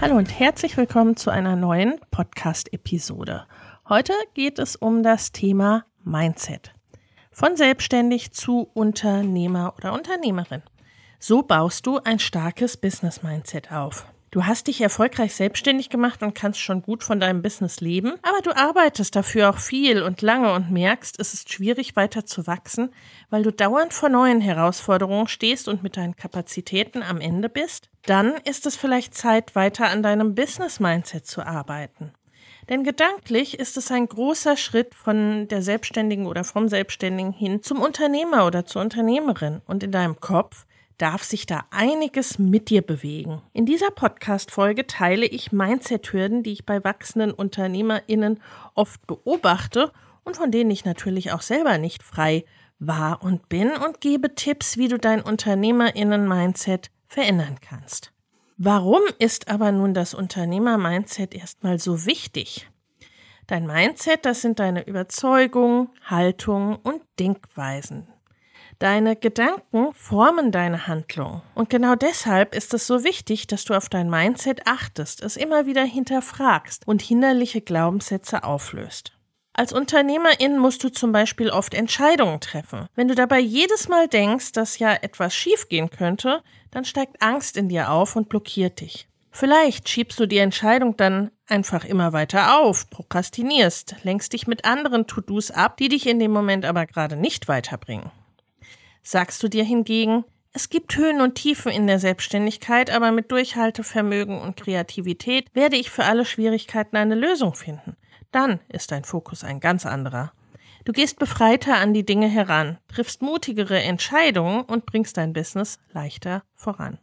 Hallo und herzlich willkommen zu einer neuen Podcast-Episode. Heute geht es um das Thema Mindset. Von selbstständig zu Unternehmer oder Unternehmerin. So baust du ein starkes Business-Mindset auf. Du hast dich erfolgreich selbstständig gemacht und kannst schon gut von deinem Business leben, aber du arbeitest dafür auch viel und lange und merkst, es ist schwierig weiter zu wachsen, weil du dauernd vor neuen Herausforderungen stehst und mit deinen Kapazitäten am Ende bist. Dann ist es vielleicht Zeit, weiter an deinem Business-Mindset zu arbeiten. Denn gedanklich ist es ein großer Schritt von der Selbstständigen oder vom Selbstständigen hin zum Unternehmer oder zur Unternehmerin. Und in deinem Kopf darf sich da einiges mit dir bewegen. In dieser Podcast-Folge teile ich Mindset-Hürden, die ich bei wachsenden UnternehmerInnen oft beobachte und von denen ich natürlich auch selber nicht frei war und bin und gebe Tipps, wie du dein UnternehmerInnen-Mindset verändern kannst. Warum ist aber nun das Unternehmer-Mindset erstmal so wichtig? Dein Mindset, das sind deine Überzeugungen, Haltungen und Denkweisen. Deine Gedanken formen deine Handlung. Und genau deshalb ist es so wichtig, dass du auf dein Mindset achtest, es immer wieder hinterfragst und hinderliche Glaubenssätze auflöst. Als Unternehmerin musst du zum Beispiel oft Entscheidungen treffen. Wenn du dabei jedes Mal denkst, dass ja etwas schiefgehen könnte, dann steigt Angst in dir auf und blockiert dich. Vielleicht schiebst du die Entscheidung dann einfach immer weiter auf, prokrastinierst, lenkst dich mit anderen To-Dos ab, die dich in dem Moment aber gerade nicht weiterbringen. Sagst du dir hingegen, es gibt Höhen und Tiefen in der Selbstständigkeit, aber mit Durchhaltevermögen und Kreativität werde ich für alle Schwierigkeiten eine Lösung finden. Dann ist dein Fokus ein ganz anderer. Du gehst befreiter an die Dinge heran, triffst mutigere Entscheidungen und bringst dein Business leichter voran.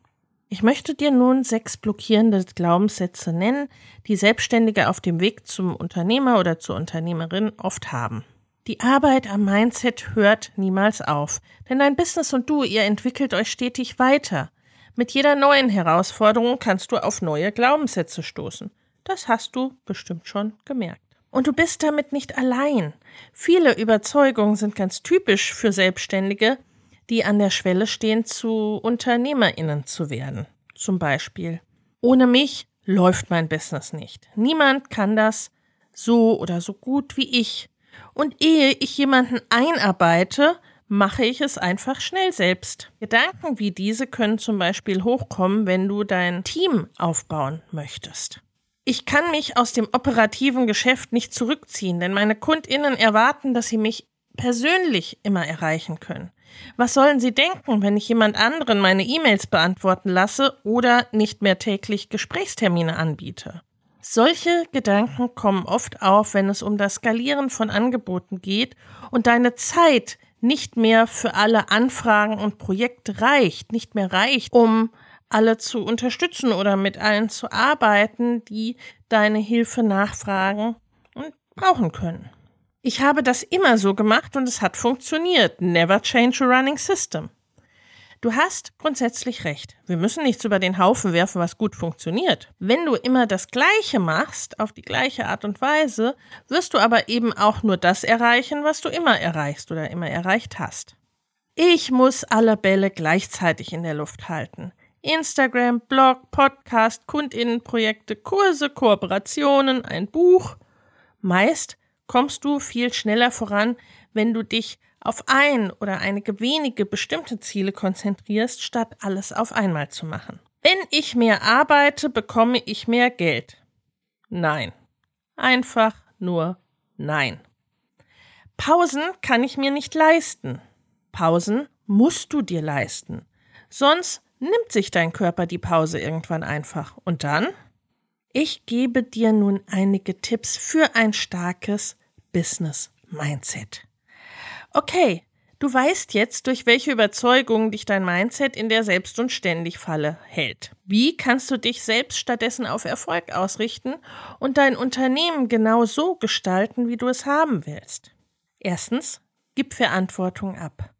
Ich möchte dir nun sechs blockierende Glaubenssätze nennen, die Selbstständige auf dem Weg zum Unternehmer oder zur Unternehmerin oft haben. Die Arbeit am Mindset hört niemals auf, denn dein Business und du, ihr entwickelt euch stetig weiter. Mit jeder neuen Herausforderung kannst du auf neue Glaubenssätze stoßen. Das hast du bestimmt schon gemerkt. Und du bist damit nicht allein. Viele Überzeugungen sind ganz typisch für Selbstständige, die an der Schwelle stehen, zu Unternehmerinnen zu werden. Zum Beispiel, ohne mich läuft mein Business nicht. Niemand kann das so oder so gut wie ich. Und ehe ich jemanden einarbeite, mache ich es einfach schnell selbst. Gedanken wie diese können zum Beispiel hochkommen, wenn du dein Team aufbauen möchtest. Ich kann mich aus dem operativen Geschäft nicht zurückziehen, denn meine Kundinnen erwarten, dass sie mich persönlich immer erreichen können. Was sollen sie denken, wenn ich jemand anderen meine E-Mails beantworten lasse oder nicht mehr täglich Gesprächstermine anbiete? Solche Gedanken kommen oft auf, wenn es um das Skalieren von Angeboten geht und deine Zeit nicht mehr für alle Anfragen und Projekte reicht, nicht mehr reicht, um alle zu unterstützen oder mit allen zu arbeiten, die deine Hilfe nachfragen und brauchen können. Ich habe das immer so gemacht und es hat funktioniert. Never change a running system. Du hast grundsätzlich recht. Wir müssen nichts über den Haufen werfen, was gut funktioniert. Wenn du immer das Gleiche machst, auf die gleiche Art und Weise, wirst du aber eben auch nur das erreichen, was du immer erreichst oder immer erreicht hast. Ich muss alle Bälle gleichzeitig in der Luft halten. Instagram, Blog, Podcast, Kundinnenprojekte, Kurse, Kooperationen, ein Buch. Meist kommst du viel schneller voran, wenn du dich auf ein oder einige wenige bestimmte Ziele konzentrierst, statt alles auf einmal zu machen. Wenn ich mehr arbeite, bekomme ich mehr Geld. Nein. Einfach nur nein. Pausen kann ich mir nicht leisten. Pausen musst du dir leisten. Sonst nimmt sich dein Körper die Pause irgendwann einfach. Und dann? Ich gebe dir nun einige Tipps für ein starkes Business Mindset. Okay, du weißt jetzt, durch welche Überzeugungen dich dein Mindset in der Selbst- und Ständig-Falle hält. Wie kannst du dich selbst stattdessen auf Erfolg ausrichten und dein Unternehmen genau so gestalten, wie du es haben willst? Erstens, gib Verantwortung ab.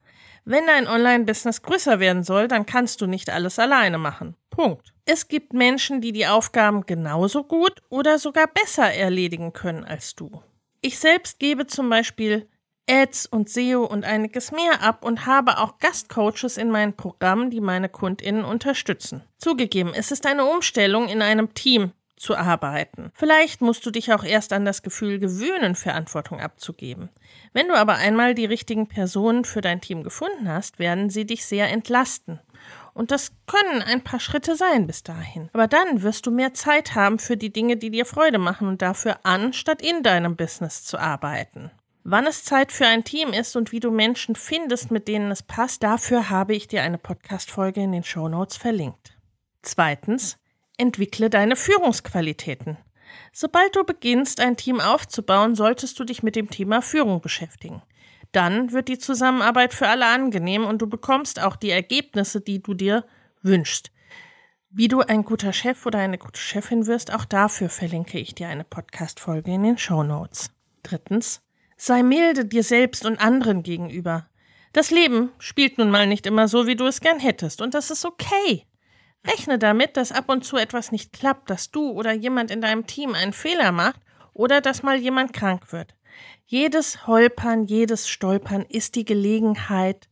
Wenn dein Online-Business größer werden soll, dann kannst du nicht alles alleine machen. Punkt. Es gibt Menschen, die die Aufgaben genauso gut oder sogar besser erledigen können als du. Ich selbst gebe zum Beispiel Ads und SEO und einiges mehr ab und habe auch Gastcoaches in meinen Programmen, die meine KundInnen unterstützen. Zugegeben, es ist eine Umstellung in einem Team zu arbeiten. Vielleicht musst du dich auch erst an das Gefühl gewöhnen, Verantwortung abzugeben. Wenn du aber einmal die richtigen Personen für dein Team gefunden hast, werden sie dich sehr entlasten. Und das können ein paar Schritte sein bis dahin. Aber dann wirst du mehr Zeit haben für die Dinge, die dir Freude machen und dafür an, statt in deinem Business zu arbeiten. Wann es Zeit für ein Team ist und wie du Menschen findest, mit denen es passt, dafür habe ich dir eine Podcast-Folge in den Show Notes verlinkt. Zweitens, Entwickle deine Führungsqualitäten. Sobald du beginnst, ein Team aufzubauen, solltest du dich mit dem Thema Führung beschäftigen. Dann wird die Zusammenarbeit für alle angenehm und du bekommst auch die Ergebnisse, die du dir wünschst. Wie du ein guter Chef oder eine gute Chefin wirst, auch dafür verlinke ich dir eine Podcast-Folge in den Show Notes. Drittens, sei milde dir selbst und anderen gegenüber. Das Leben spielt nun mal nicht immer so, wie du es gern hättest, und das ist okay. Rechne damit, dass ab und zu etwas nicht klappt, dass du oder jemand in deinem Team einen Fehler macht oder dass mal jemand krank wird. Jedes Holpern, jedes Stolpern ist die Gelegenheit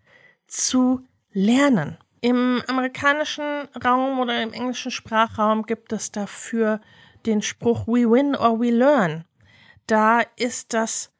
zu lernen. Im amerikanischen Raum oder im englischen Sprachraum gibt es dafür den Spruch We win or we learn. Da ist das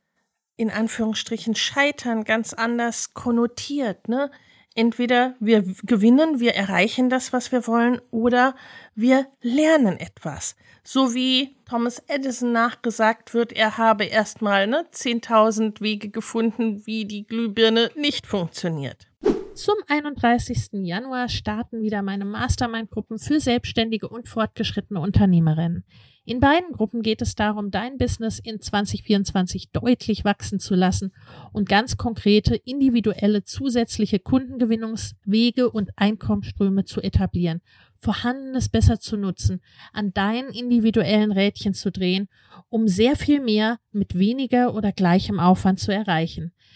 in Anführungsstrichen Scheitern ganz anders konnotiert. Ne? Entweder wir gewinnen, wir erreichen das, was wir wollen, oder wir lernen etwas. So wie Thomas Edison nachgesagt wird, er habe erstmal ne, 10.000 Wege gefunden, wie die Glühbirne nicht funktioniert. Zum 31. Januar starten wieder meine Mastermind-Gruppen für selbstständige und fortgeschrittene Unternehmerinnen. In beiden Gruppen geht es darum, dein Business in 2024 deutlich wachsen zu lassen und ganz konkrete, individuelle, zusätzliche Kundengewinnungswege und Einkommensströme zu etablieren, Vorhandenes besser zu nutzen, an deinen individuellen Rädchen zu drehen, um sehr viel mehr mit weniger oder gleichem Aufwand zu erreichen.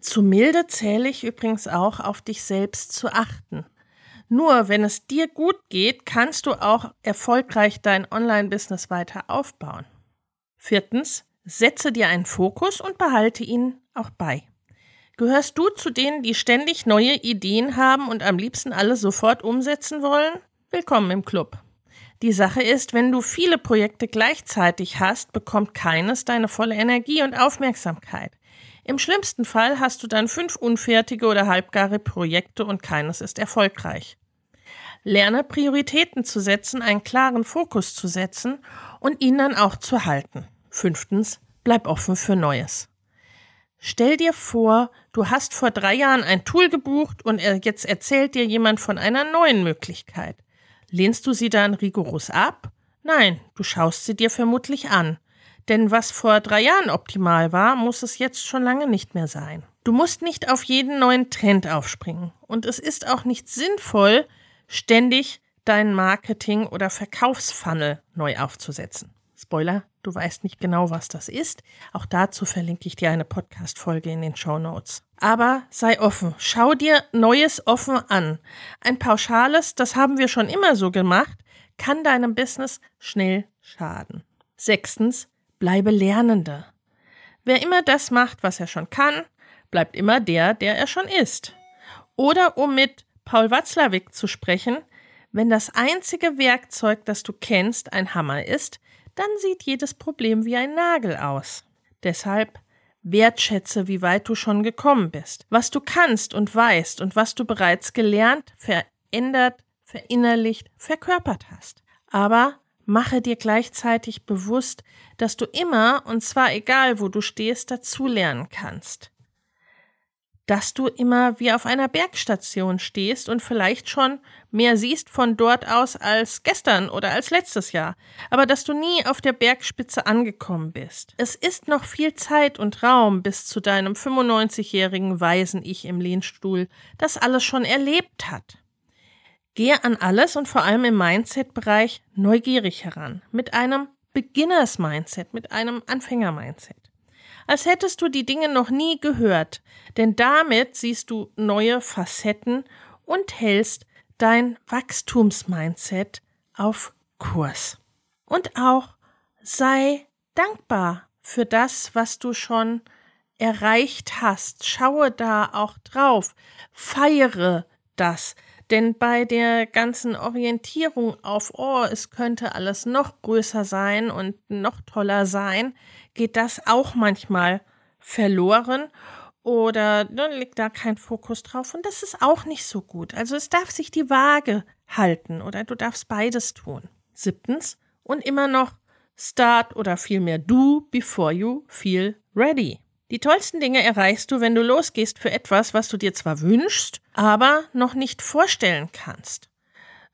Zu milde zähle ich übrigens auch auf dich selbst zu achten. Nur wenn es dir gut geht, kannst du auch erfolgreich dein Online-Business weiter aufbauen. Viertens, setze dir einen Fokus und behalte ihn auch bei. Gehörst du zu denen, die ständig neue Ideen haben und am liebsten alle sofort umsetzen wollen? Willkommen im Club. Die Sache ist, wenn du viele Projekte gleichzeitig hast, bekommt keines deine volle Energie und Aufmerksamkeit. Im schlimmsten Fall hast du dann fünf unfertige oder halbgare Projekte und keines ist erfolgreich. Lerne Prioritäten zu setzen, einen klaren Fokus zu setzen und ihn dann auch zu halten. Fünftens, bleib offen für Neues. Stell dir vor, du hast vor drei Jahren ein Tool gebucht und jetzt erzählt dir jemand von einer neuen Möglichkeit. Lehnst du sie dann rigoros ab? Nein, du schaust sie dir vermutlich an. Denn was vor drei Jahren optimal war, muss es jetzt schon lange nicht mehr sein. Du musst nicht auf jeden neuen Trend aufspringen. Und es ist auch nicht sinnvoll, ständig dein Marketing- oder Verkaufsfunnel neu aufzusetzen. Spoiler, du weißt nicht genau, was das ist, auch dazu verlinke ich dir eine Podcast-Folge in den Show Notes. Aber sei offen, schau dir Neues offen an. Ein pauschales, das haben wir schon immer so gemacht, kann deinem Business schnell schaden. Sechstens, bleibe Lernende. Wer immer das macht, was er schon kann, bleibt immer der, der er schon ist. Oder um mit Paul Watzlawick zu sprechen, wenn das einzige Werkzeug, das du kennst, ein Hammer ist, dann sieht jedes Problem wie ein Nagel aus. Deshalb wertschätze, wie weit du schon gekommen bist, was du kannst und weißt und was du bereits gelernt, verändert, verinnerlicht, verkörpert hast. Aber mache dir gleichzeitig bewusst, dass du immer, und zwar egal wo du stehst, dazulernen kannst dass du immer wie auf einer Bergstation stehst und vielleicht schon mehr siehst von dort aus als gestern oder als letztes Jahr, aber dass du nie auf der Bergspitze angekommen bist. Es ist noch viel Zeit und Raum bis zu deinem 95-jährigen weisen Ich im Lehnstuhl, das alles schon erlebt hat. Gehe an alles und vor allem im Mindset-Bereich neugierig heran, mit einem Beginners-Mindset, mit einem Anfänger-Mindset als hättest du die Dinge noch nie gehört, denn damit siehst du neue Facetten und hältst dein Wachstumsmindset auf Kurs. Und auch sei dankbar für das, was du schon erreicht hast. Schaue da auch drauf. Feiere das. Denn bei der ganzen Orientierung auf, oh, es könnte alles noch größer sein und noch toller sein, geht das auch manchmal verloren oder dann liegt da kein Fokus drauf und das ist auch nicht so gut. Also es darf sich die Waage halten oder du darfst beides tun. Siebtens und immer noch start oder vielmehr do before you feel ready. Die tollsten Dinge erreichst du, wenn du losgehst für etwas, was du dir zwar wünschst, aber noch nicht vorstellen kannst.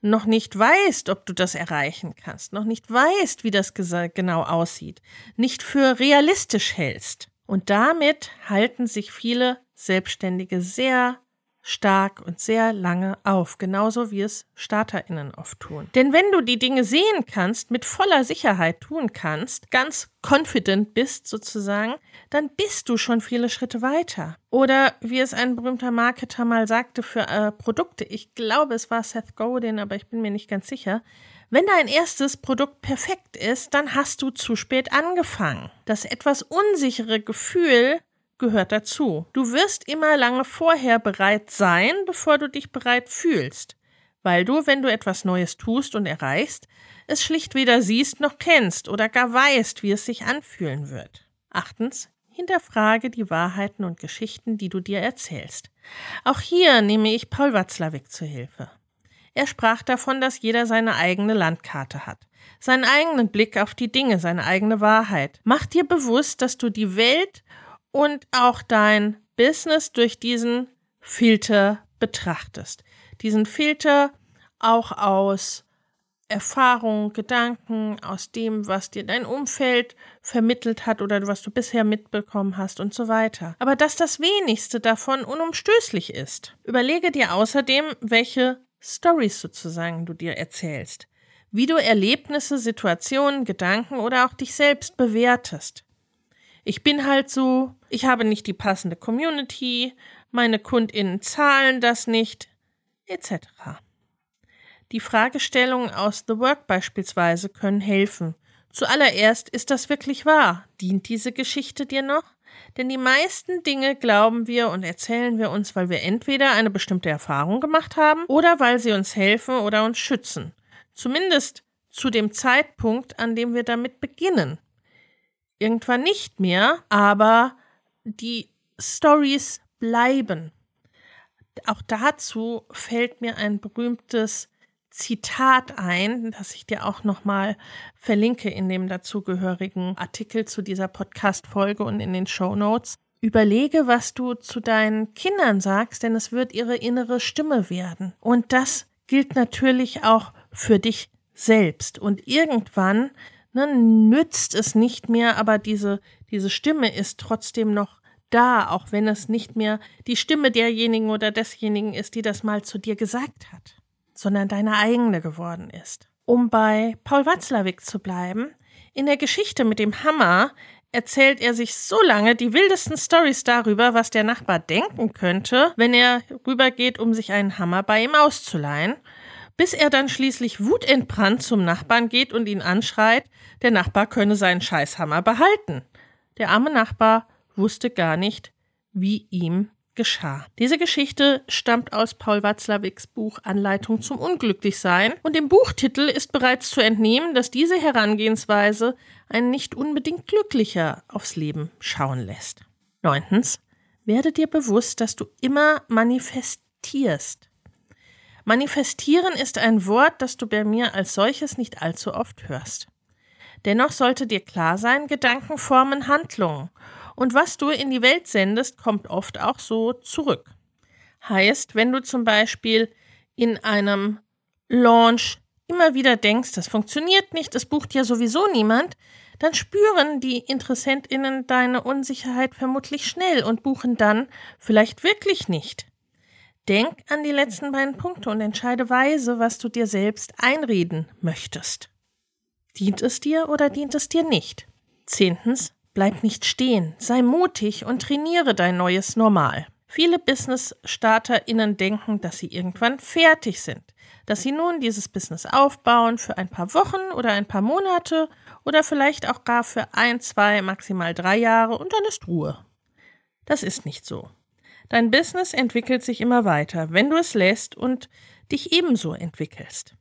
Noch nicht weißt, ob du das erreichen kannst, noch nicht weißt, wie das genau aussieht, nicht für realistisch hältst. Und damit halten sich viele Selbstständige sehr stark und sehr lange auf, genauso wie es StarterInnen oft tun. Denn wenn du die Dinge sehen kannst, mit voller Sicherheit tun kannst, ganz confident bist sozusagen, dann bist du schon viele Schritte weiter. Oder wie es ein berühmter Marketer mal sagte für äh, Produkte, ich glaube es war Seth Godin, aber ich bin mir nicht ganz sicher, wenn dein erstes Produkt perfekt ist, dann hast du zu spät angefangen. Das etwas unsichere Gefühl gehört dazu. Du wirst immer lange vorher bereit sein, bevor du dich bereit fühlst, weil du, wenn du etwas Neues tust und erreichst, es schlicht weder siehst noch kennst oder gar weißt, wie es sich anfühlen wird. Achtens, hinterfrage die Wahrheiten und Geschichten, die du dir erzählst. Auch hier nehme ich Paul Watzlawick zu Hilfe. Er sprach davon, dass jeder seine eigene Landkarte hat, seinen eigenen Blick auf die Dinge, seine eigene Wahrheit. Mach dir bewusst, dass du die Welt und auch dein Business durch diesen Filter betrachtest. Diesen Filter auch aus Erfahrung, Gedanken, aus dem, was dir dein Umfeld vermittelt hat oder was du bisher mitbekommen hast und so weiter. Aber dass das wenigste davon unumstößlich ist. Überlege dir außerdem, welche Stories sozusagen du dir erzählst, wie du Erlebnisse, Situationen, Gedanken oder auch dich selbst bewertest. Ich bin halt so, ich habe nicht die passende Community, meine KundInnen zahlen das nicht, etc. Die Fragestellungen aus The Work beispielsweise können helfen. Zuallererst, ist das wirklich wahr? Dient diese Geschichte dir noch? Denn die meisten Dinge glauben wir und erzählen wir uns, weil wir entweder eine bestimmte Erfahrung gemacht haben oder weil sie uns helfen oder uns schützen. Zumindest zu dem Zeitpunkt, an dem wir damit beginnen irgendwann nicht mehr, aber die Stories bleiben. Auch dazu fällt mir ein berühmtes Zitat ein, das ich dir auch nochmal verlinke in dem dazugehörigen Artikel zu dieser Podcast-Folge und in den Show Notes. Überlege, was du zu deinen Kindern sagst, denn es wird ihre innere Stimme werden. Und das gilt natürlich auch für dich selbst. Und irgendwann ne, nützt es nicht mehr, aber diese, diese Stimme ist trotzdem noch da, auch wenn es nicht mehr die Stimme derjenigen oder desjenigen ist, die das mal zu dir gesagt hat, sondern deine eigene geworden ist. Um bei Paul Watzlawick zu bleiben, In der Geschichte mit dem Hammer erzählt er sich so lange die wildesten Stories darüber, was der Nachbar denken könnte, wenn er rübergeht, um sich einen Hammer bei ihm auszuleihen, bis er dann schließlich wutentbrannt zum Nachbarn geht und ihn anschreit, der Nachbar könne seinen Scheißhammer behalten. Der arme Nachbar wusste gar nicht, wie ihm geschah. Diese Geschichte stammt aus Paul Watzlawicks Buch Anleitung zum Unglücklichsein und dem Buchtitel ist bereits zu entnehmen, dass diese Herangehensweise einen nicht unbedingt glücklicher aufs Leben schauen lässt. Neuntens, werde dir bewusst, dass du immer manifestierst. Manifestieren ist ein Wort, das du bei mir als solches nicht allzu oft hörst. Dennoch sollte dir klar sein, Gedanken formen Handlungen und was du in die Welt sendest, kommt oft auch so zurück. Heißt, wenn du zum Beispiel in einem Launch immer wieder denkst, das funktioniert nicht, es bucht ja sowieso niemand, dann spüren die Interessentinnen deine Unsicherheit vermutlich schnell und buchen dann vielleicht wirklich nicht. Denk an die letzten beiden Punkte und entscheide weise, was du dir selbst einreden möchtest. Dient es dir oder dient es dir nicht? Zehntens, Bleib nicht stehen, sei mutig und trainiere dein neues Normal. Viele Business-StarterInnen denken, dass sie irgendwann fertig sind, dass sie nun dieses Business aufbauen für ein paar Wochen oder ein paar Monate oder vielleicht auch gar für ein, zwei, maximal drei Jahre und dann ist Ruhe. Das ist nicht so. Dein Business entwickelt sich immer weiter, wenn du es lässt und dich ebenso entwickelst.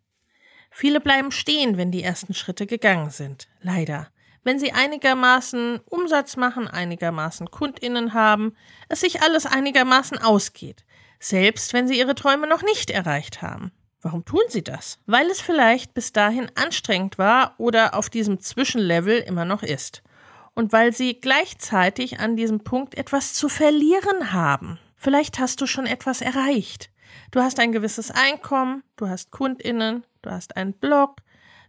Viele bleiben stehen, wenn die ersten Schritte gegangen sind. Leider wenn sie einigermaßen Umsatz machen, einigermaßen Kundinnen haben, es sich alles einigermaßen ausgeht, selbst wenn sie ihre Träume noch nicht erreicht haben. Warum tun sie das? Weil es vielleicht bis dahin anstrengend war oder auf diesem Zwischenlevel immer noch ist. Und weil sie gleichzeitig an diesem Punkt etwas zu verlieren haben. Vielleicht hast du schon etwas erreicht. Du hast ein gewisses Einkommen, du hast Kundinnen, du hast einen Blog,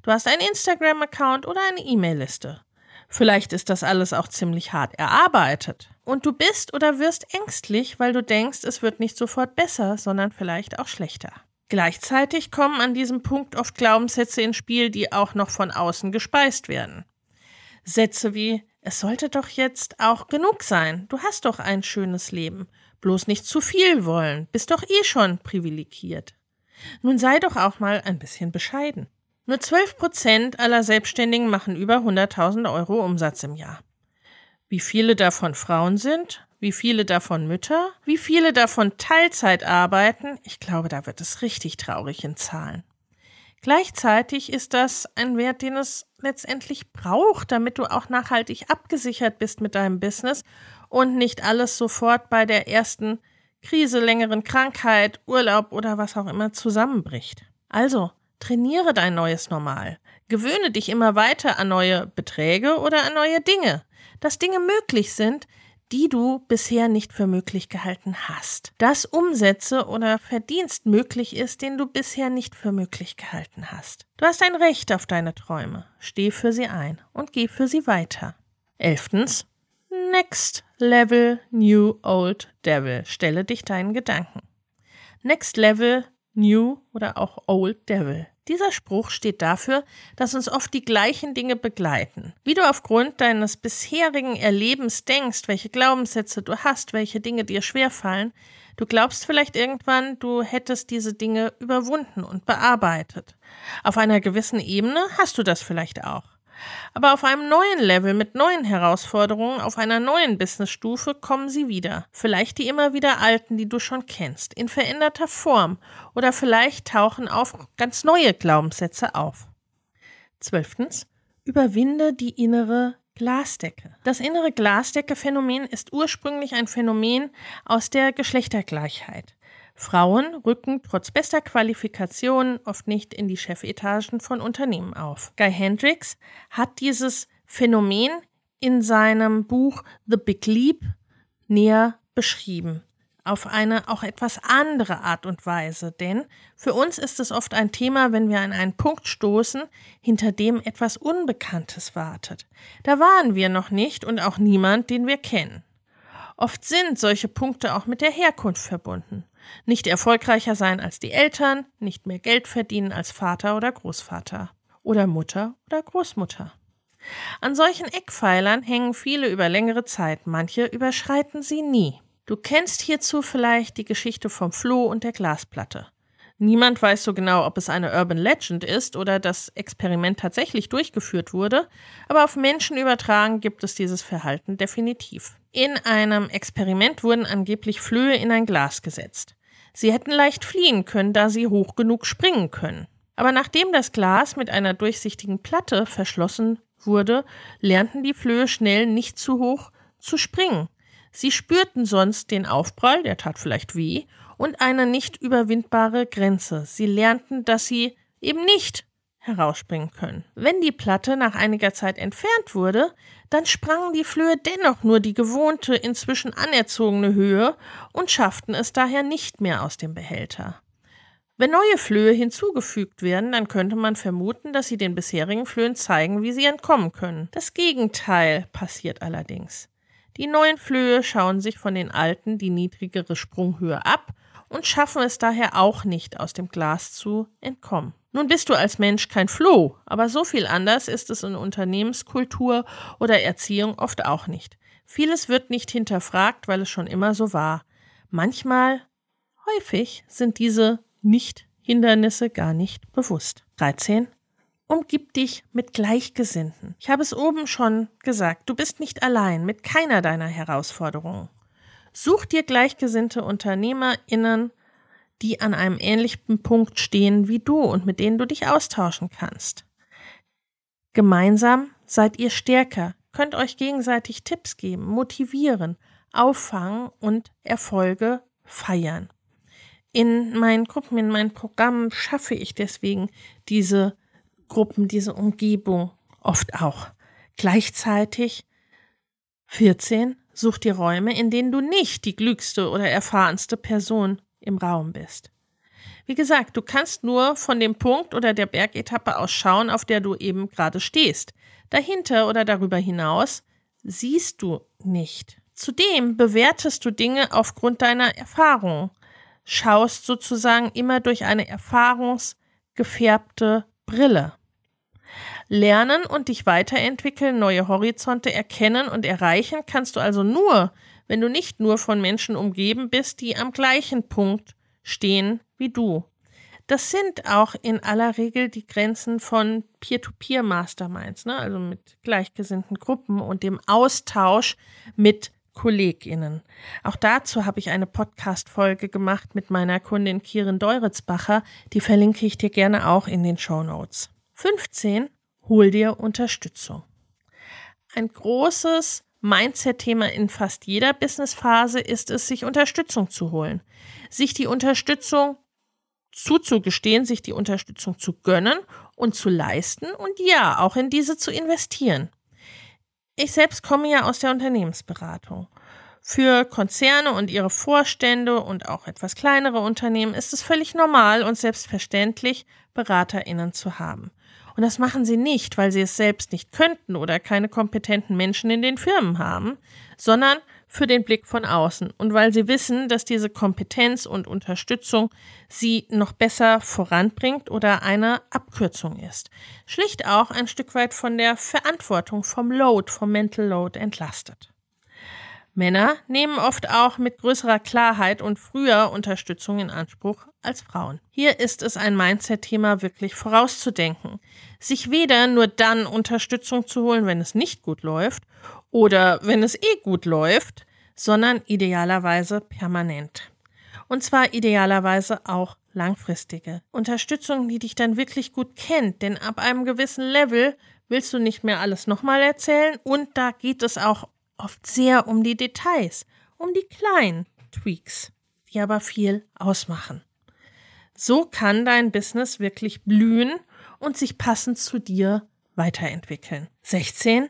du hast einen Instagram-Account oder eine E-Mail-Liste. Vielleicht ist das alles auch ziemlich hart erarbeitet. Und du bist oder wirst ängstlich, weil du denkst, es wird nicht sofort besser, sondern vielleicht auch schlechter. Gleichzeitig kommen an diesem Punkt oft Glaubenssätze ins Spiel, die auch noch von außen gespeist werden. Sätze wie Es sollte doch jetzt auch genug sein, du hast doch ein schönes Leben, bloß nicht zu viel wollen, bist doch eh schon privilegiert. Nun sei doch auch mal ein bisschen bescheiden. Nur 12 Prozent aller Selbstständigen machen über 100.000 Euro Umsatz im Jahr. Wie viele davon Frauen sind, wie viele davon Mütter, wie viele davon Teilzeit arbeiten, ich glaube, da wird es richtig traurig in Zahlen. Gleichzeitig ist das ein Wert, den es letztendlich braucht, damit du auch nachhaltig abgesichert bist mit deinem Business und nicht alles sofort bei der ersten Krise, längeren Krankheit, Urlaub oder was auch immer zusammenbricht. Also, Trainiere dein neues Normal. Gewöhne dich immer weiter an neue Beträge oder an neue Dinge, dass Dinge möglich sind, die du bisher nicht für möglich gehalten hast. Dass Umsätze oder Verdienst möglich ist, den du bisher nicht für möglich gehalten hast. Du hast ein Recht auf deine Träume. Steh für sie ein und geh für sie weiter. Elftens. Next Level New Old Devil. Stelle dich deinen Gedanken. Next Level New oder auch Old Devil. Dieser Spruch steht dafür, dass uns oft die gleichen Dinge begleiten. Wie du aufgrund deines bisherigen Erlebens denkst, welche Glaubenssätze du hast, welche Dinge dir schwerfallen, du glaubst vielleicht irgendwann, du hättest diese Dinge überwunden und bearbeitet. Auf einer gewissen Ebene hast du das vielleicht auch. Aber auf einem neuen Level mit neuen Herausforderungen, auf einer neuen Businessstufe kommen sie wieder. Vielleicht die immer wieder alten, die du schon kennst, in veränderter Form oder vielleicht tauchen auf ganz neue Glaubenssätze auf. Zwölftens. Überwinde die innere Glasdecke. Das innere Glasdecke-Phänomen ist ursprünglich ein Phänomen aus der Geschlechtergleichheit. Frauen rücken trotz bester Qualifikationen oft nicht in die Chefetagen von Unternehmen auf. Guy Hendricks hat dieses Phänomen in seinem Buch The Big Leap näher beschrieben. Auf eine auch etwas andere Art und Weise, denn für uns ist es oft ein Thema, wenn wir an einen Punkt stoßen, hinter dem etwas Unbekanntes wartet. Da waren wir noch nicht und auch niemand, den wir kennen. Oft sind solche Punkte auch mit der Herkunft verbunden nicht erfolgreicher sein als die Eltern, nicht mehr Geld verdienen als Vater oder Großvater oder Mutter oder Großmutter. An solchen Eckpfeilern hängen viele über längere Zeit, manche überschreiten sie nie. Du kennst hierzu vielleicht die Geschichte vom Floh und der Glasplatte. Niemand weiß so genau, ob es eine Urban Legend ist oder das Experiment tatsächlich durchgeführt wurde, aber auf Menschen übertragen gibt es dieses Verhalten definitiv. In einem Experiment wurden angeblich Flöhe in ein Glas gesetzt. Sie hätten leicht fliehen können, da sie hoch genug springen können. Aber nachdem das Glas mit einer durchsichtigen Platte verschlossen wurde, lernten die Flöhe schnell nicht zu hoch zu springen. Sie spürten sonst den Aufprall, der tat vielleicht weh, und eine nicht überwindbare Grenze. Sie lernten, dass sie eben nicht herausspringen können. Wenn die Platte nach einiger Zeit entfernt wurde, dann sprangen die Flöhe dennoch nur die gewohnte, inzwischen anerzogene Höhe und schafften es daher nicht mehr aus dem Behälter. Wenn neue Flöhe hinzugefügt werden, dann könnte man vermuten, dass sie den bisherigen Flöhen zeigen, wie sie entkommen können. Das Gegenteil passiert allerdings. Die neuen Flöhe schauen sich von den alten die niedrigere Sprunghöhe ab und schaffen es daher auch nicht, aus dem Glas zu entkommen. Nun bist du als Mensch kein Floh, aber so viel anders ist es in Unternehmenskultur oder Erziehung oft auch nicht. Vieles wird nicht hinterfragt, weil es schon immer so war. Manchmal, häufig, sind diese Nicht-Hindernisse gar nicht bewusst. 13. Umgib dich mit Gleichgesinnten. Ich habe es oben schon gesagt, du bist nicht allein mit keiner deiner Herausforderungen. Such dir gleichgesinnte UnternehmerInnen, die an einem ähnlichen Punkt stehen wie du und mit denen du dich austauschen kannst. Gemeinsam seid ihr stärker, könnt euch gegenseitig Tipps geben, motivieren, auffangen und Erfolge feiern. In meinen Gruppen, in meinen Programmen schaffe ich deswegen diese Gruppen, diese Umgebung oft auch. Gleichzeitig 14 Such dir Räume, in denen du nicht die klügste oder erfahrenste Person im Raum bist. Wie gesagt, du kannst nur von dem Punkt oder der Bergetappe aus schauen, auf der du eben gerade stehst. Dahinter oder darüber hinaus siehst du nicht. Zudem bewertest du Dinge aufgrund deiner Erfahrung, schaust sozusagen immer durch eine erfahrungsgefärbte Brille. Lernen und dich weiterentwickeln, neue Horizonte erkennen und erreichen kannst du also nur, wenn du nicht nur von Menschen umgeben bist, die am gleichen Punkt stehen wie du. Das sind auch in aller Regel die Grenzen von Peer-to-Peer-Masterminds, ne? also mit gleichgesinnten Gruppen und dem Austausch mit KollegInnen. Auch dazu habe ich eine Podcast-Folge gemacht mit meiner Kundin Kirin Deuritzbacher. Die verlinke ich dir gerne auch in den Show Notes. 15 hol dir Unterstützung. Ein großes Mindset-Thema in fast jeder Businessphase ist es, sich Unterstützung zu holen. Sich die Unterstützung zuzugestehen, sich die Unterstützung zu gönnen und zu leisten und ja, auch in diese zu investieren. Ich selbst komme ja aus der Unternehmensberatung. Für Konzerne und ihre Vorstände und auch etwas kleinere Unternehmen ist es völlig normal und selbstverständlich, Beraterinnen zu haben. Und das machen sie nicht, weil sie es selbst nicht könnten oder keine kompetenten Menschen in den Firmen haben, sondern für den Blick von außen und weil sie wissen, dass diese Kompetenz und Unterstützung sie noch besser voranbringt oder eine Abkürzung ist. Schlicht auch ein Stück weit von der Verantwortung, vom Load, vom Mental Load entlastet. Männer nehmen oft auch mit größerer Klarheit und früher Unterstützung in Anspruch als Frauen. Hier ist es ein Mindset-Thema wirklich vorauszudenken, sich weder nur dann Unterstützung zu holen, wenn es nicht gut läuft oder wenn es eh gut läuft, sondern idealerweise permanent. Und zwar idealerweise auch langfristige. Unterstützung, die dich dann wirklich gut kennt, denn ab einem gewissen Level willst du nicht mehr alles nochmal erzählen und da geht es auch oft sehr um die Details, um die kleinen Tweaks, die aber viel ausmachen. So kann dein Business wirklich blühen und sich passend zu dir weiterentwickeln. 16.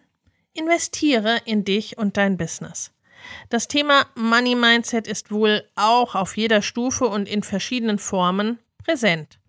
Investiere in dich und dein Business. Das Thema Money Mindset ist wohl auch auf jeder Stufe und in verschiedenen Formen präsent.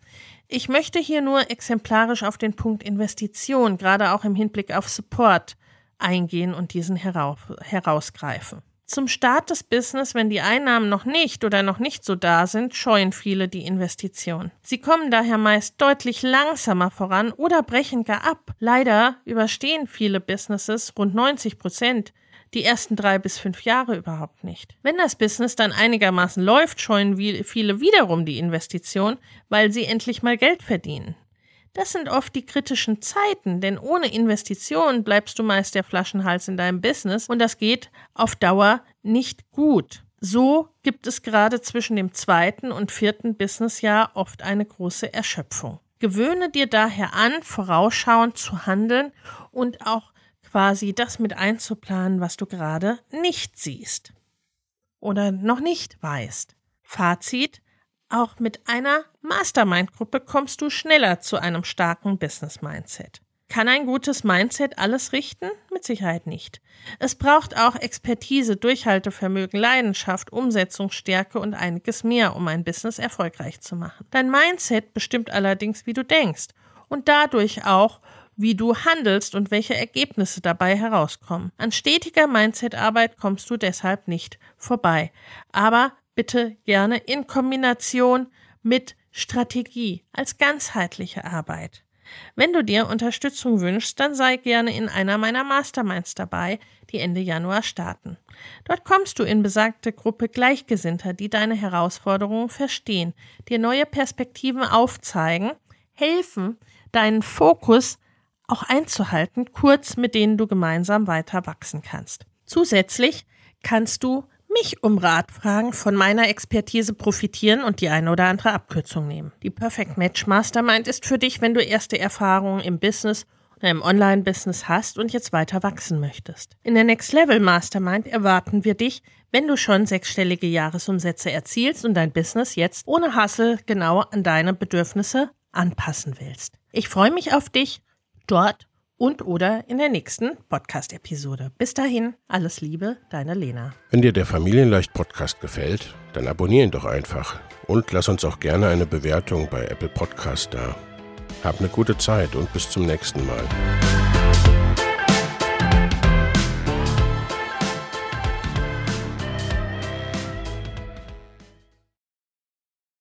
Ich möchte hier nur exemplarisch auf den Punkt Investition, gerade auch im Hinblick auf Support, eingehen und diesen heraus, herausgreifen. Zum Start des Business, wenn die Einnahmen noch nicht oder noch nicht so da sind, scheuen viele die Investition. Sie kommen daher meist deutlich langsamer voran oder brechen gar ab. Leider überstehen viele Businesses, rund 90 Prozent, die ersten drei bis fünf Jahre überhaupt nicht. Wenn das Business dann einigermaßen läuft, scheuen viele wiederum die Investition, weil sie endlich mal Geld verdienen. Das sind oft die kritischen Zeiten, denn ohne Investition bleibst du meist der Flaschenhals in deinem Business und das geht auf Dauer nicht gut. So gibt es gerade zwischen dem zweiten und vierten Businessjahr oft eine große Erschöpfung. Gewöhne dir daher an, vorausschauend zu handeln und auch quasi das mit einzuplanen, was du gerade nicht siehst oder noch nicht weißt. Fazit, auch mit einer Mastermind-Gruppe kommst du schneller zu einem starken Business-Mindset. Kann ein gutes Mindset alles richten? Mit Sicherheit nicht. Es braucht auch Expertise, Durchhaltevermögen, Leidenschaft, Umsetzungsstärke und einiges mehr, um ein Business erfolgreich zu machen. Dein Mindset bestimmt allerdings, wie du denkst und dadurch auch, wie du handelst und welche Ergebnisse dabei herauskommen. An stetiger Mindset-Arbeit kommst du deshalb nicht vorbei. Aber bitte gerne in Kombination mit Strategie als ganzheitliche Arbeit. Wenn du dir Unterstützung wünschst, dann sei gerne in einer meiner Masterminds dabei, die Ende Januar starten. Dort kommst du in besagte Gruppe Gleichgesinnter, die deine Herausforderungen verstehen, dir neue Perspektiven aufzeigen, helfen, deinen Fokus auch einzuhalten, kurz mit denen du gemeinsam weiter wachsen kannst. Zusätzlich kannst du mich um Rat fragen, von meiner Expertise profitieren und die eine oder andere Abkürzung nehmen. Die Perfect Match Mastermind ist für dich, wenn du erste Erfahrungen im Business oder im Online-Business hast und jetzt weiter wachsen möchtest. In der Next Level Mastermind erwarten wir dich, wenn du schon sechsstellige Jahresumsätze erzielst und dein Business jetzt ohne Hassel genau an deine Bedürfnisse anpassen willst. Ich freue mich auf dich dort und oder in der nächsten Podcast-Episode. Bis dahin, alles Liebe, deine Lena. Wenn dir der Familienleicht Podcast gefällt, dann abonniere ihn doch einfach und lass uns auch gerne eine Bewertung bei Apple Podcast da. Hab eine gute Zeit und bis zum nächsten Mal.